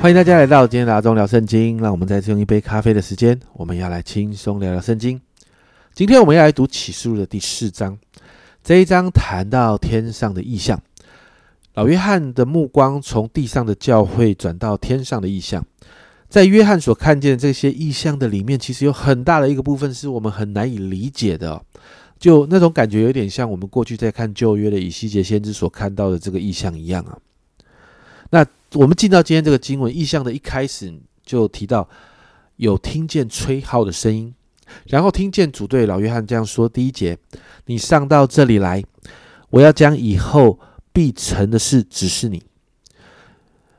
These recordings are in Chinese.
欢迎大家来到今天的阿忠聊圣经。让我们再次用一杯咖啡的时间，我们要来轻松聊聊圣经。今天我们要来读启示录的第四章。这一章谈到天上的意象。老约翰的目光从地上的教会转到天上的意象。在约翰所看见的这些意象的里面，其实有很大的一个部分是我们很难以理解的。就那种感觉，有点像我们过去在看旧约的以西结先知所看到的这个意象一样啊。我们进到今天这个经文意象的一开始，就提到有听见吹号的声音，然后听见主对老约翰这样说：第一节，你上到这里来，我要将以后必成的事指示你。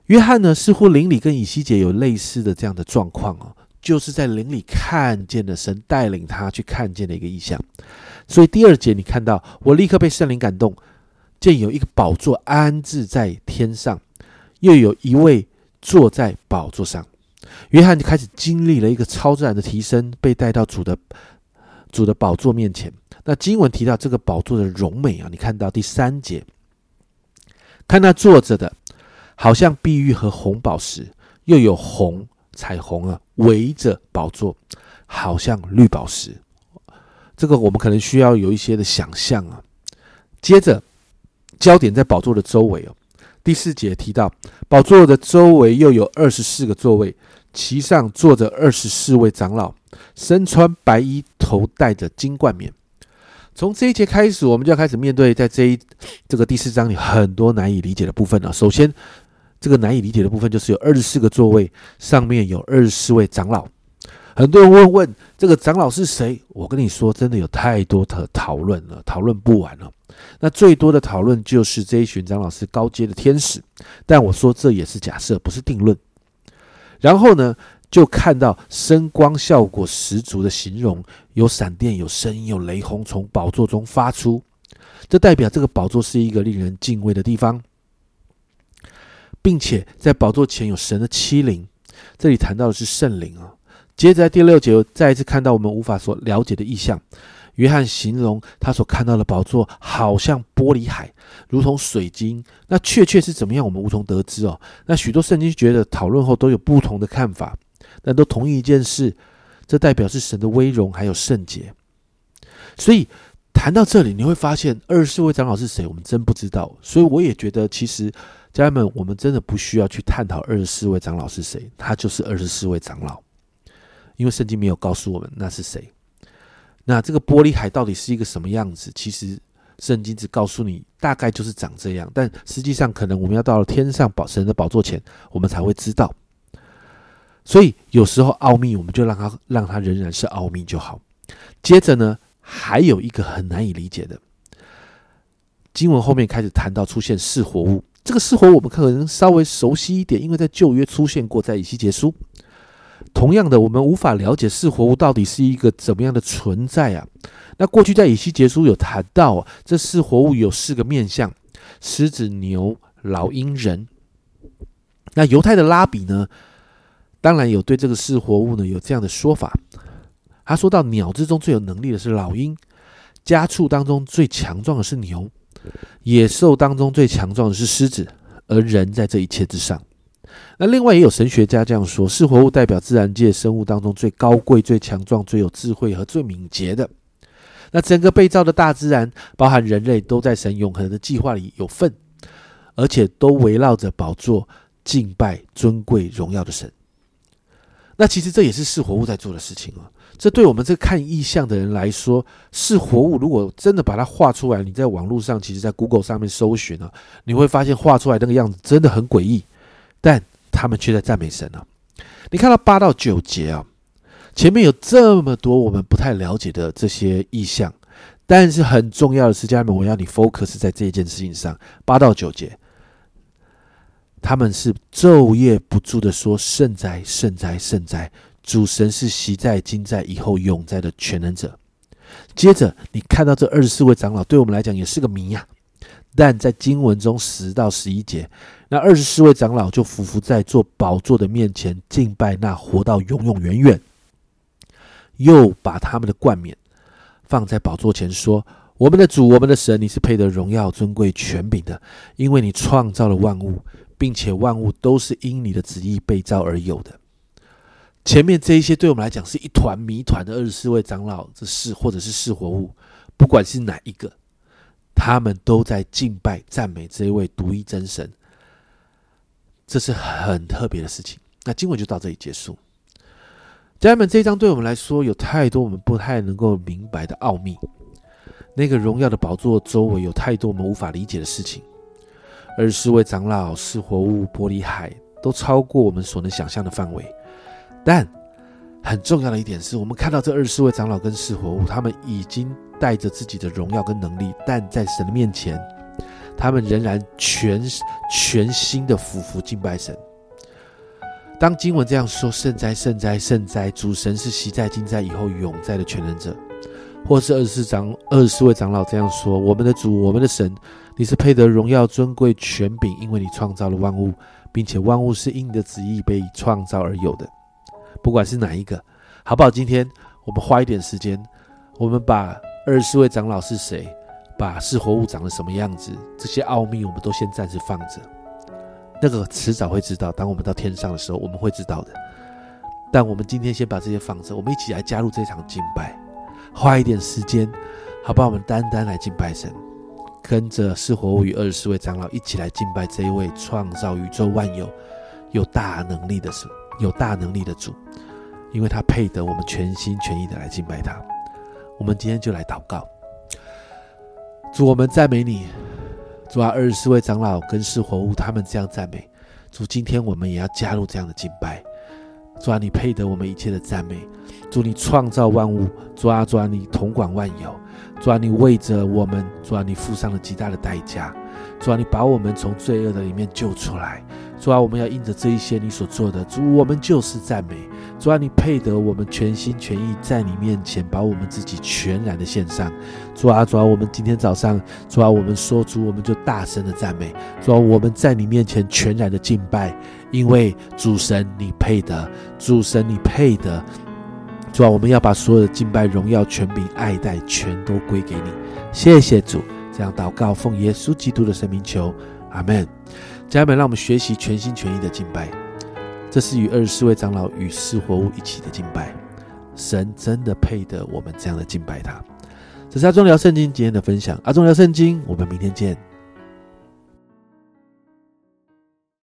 约翰呢，似乎灵里跟以西姐有类似的这样的状况哦，就是在灵里看见了神带领他去看见的一个意象。所以第二节你看到，我立刻被圣灵感动，见有一个宝座安置在天上。又有一位坐在宝座上，约翰就开始经历了一个超自然的提升，被带到主的主的宝座面前。那经文提到这个宝座的荣美啊，你看到第三节，看那坐着的，好像碧玉和红宝石，又有红彩虹啊围着宝座，好像绿宝石。这个我们可能需要有一些的想象啊。接着，焦点在宝座的周围哦。第四节提到，宝座的周围又有二十四个座位，其上坐着二十四位长老，身穿白衣，头戴着金冠冕。从这一节开始，我们就要开始面对在这一这个第四章里很多难以理解的部分了。首先，这个难以理解的部分就是有二十四个座位，上面有二十四位长老。很多人问问这个长老是谁？我跟你说，真的有太多的讨论了，讨论不完了。那最多的讨论就是这一群长老是高阶的天使，但我说这也是假设，不是定论。然后呢，就看到声光效果十足的形容，有闪电、有声音、有雷轰从宝座中发出，这代表这个宝座是一个令人敬畏的地方，并且在宝座前有神的欺凌。这里谈到的是圣灵啊。接着在第六节再一次看到我们无法所了解的意象。约翰形容他所看到的宝座好像玻璃海，如同水晶。那确切是怎么样，我们无从得知哦。那许多圣经觉得讨论后都有不同的看法，但都同意一件事：这代表是神的威荣还有圣洁。所以谈到这里，你会发现二十四位长老是谁，我们真不知道。所以我也觉得，其实家人们，我们真的不需要去探讨二十四位长老是谁，他就是二十四位长老。因为圣经没有告诉我们那是谁，那这个玻璃海到底是一个什么样子？其实圣经只告诉你大概就是长这样，但实际上可能我们要到了天上宝神的宝座前，我们才会知道。所以有时候奥秘，我们就让它让它仍然是奥秘就好。接着呢，还有一个很难以理解的经文后面开始谈到出现四活物，这个四活我们可能稍微熟悉一点，因为在旧约出现过，在以西结书。同样的，我们无法了解四活物到底是一个怎么样的存在啊？那过去在以西结书有谈到，这四活物有四个面相：狮子、牛、老鹰、人。那犹太的拉比呢，当然有对这个四活物呢有这样的说法。他说到，鸟之中最有能力的是老鹰，家畜当中最强壮的是牛，野兽当中最强壮的是狮子，而人在这一切之上。那另外也有神学家这样说：，是活物代表自然界生物当中最高贵、最强壮、最有智慧和最敏捷的。那整个被造的大自然，包含人类，都在神永恒的计划里有份，而且都围绕着宝座敬拜尊贵荣耀的神。那其实这也是是活物在做的事情啊。这对我们这看意象的人来说，是活物如果真的把它画出来，你在网络上，其实在 Google 上面搜寻啊，你会发现画出来那个样子真的很诡异。但他们却在赞美神啊！你看到八到九节啊，前面有这么多我们不太了解的这些意象，但是很重要的是，家人们，我要你 focus 在这一件事情上。八到九节，他们是昼夜不住的说：“圣哉，圣哉，圣哉！主神是习在、今在、以后永在的全能者。”接着，你看到这二十四位长老，对我们来讲也是个谜呀。但在经文中十到十一节。那二十四位长老就匍匐在做宝座的面前敬拜那活到永永远远，又把他们的冠冕放在宝座前说：“我们的主，我们的神，你是配得荣耀、尊贵、权柄的，因为你创造了万物，并且万物都是因你的旨意被造而有的。前面这一些对我们来讲是一团谜团的二十四位长老，这是或者是是活物，不管是哪一个，他们都在敬拜赞美这一位独一真神，这是很特别的事情。那经文就到这里结束。家人们，这一章对我们来说有太多我们不太能够明白的奥秘。那个荣耀的宝座周围有太多我们无法理解的事情。而十四位长老、是活物、玻璃海，都超过我们所能想象的范围。但很重要的一点是，我们看到这二十四位长老跟是活物，他们已经带着自己的荣耀跟能力，但在神的面前，他们仍然全全心的俯伏敬拜神。当经文这样说：“圣哉，圣哉，圣哉！主神是昔在、今在、以后永在的全能者。”或是二十四长、二十四位长老这样说：“我们的主，我们的神，你是配得荣耀、尊贵、权柄，因为你创造了万物，并且万物是因你的旨意被创造而有的。”不管是哪一个，好不好？今天我们花一点时间，我们把二十四位长老是谁，把是活物长得什么样子，这些奥秘我们都先暂时放着。那个迟早会知道，当我们到天上的时候，我们会知道的。但我们今天先把这些放着，我们一起来加入这场敬拜，花一点时间，好不好？我们单单来敬拜神，跟着是活物与二十四位长老一起来敬拜这一位创造宇宙万有、有大能力的神。有大能力的主，因为他配得我们全心全意的来敬拜他。我们今天就来祷告，主，我们赞美你。主啊，二十四位长老跟是活物，他们这样赞美主。今天我们也要加入这样的敬拜。主啊，你配得我们一切的赞美。主，你创造万物。主啊，主啊，你统管万有。主啊，你为着我们，主啊，你付上了极大的代价。主啊，你把我们从罪恶的里面救出来。主啊，我们要印着这一些你所做的，主，我们就是赞美。主啊，你配得我们全心全意在你面前把我们自己全然的献上。主啊，主啊，我们今天早上，主啊，我们说主，我们就大声的赞美。主啊，我们在你面前全然的敬拜，因为主神你配得，主神你配得。主啊，我们要把所有的敬拜、荣耀、权柄、爱戴全都归给你。谢谢主，这样祷告，奉耶稣基督的圣名求，阿门。家人们，让我们学习全心全意的敬拜。这是与二十四位长老与四活物一起的敬拜。神真的配得我们这样的敬拜他。这是阿忠聊圣经今天的分享。阿忠聊圣经，我们明天见。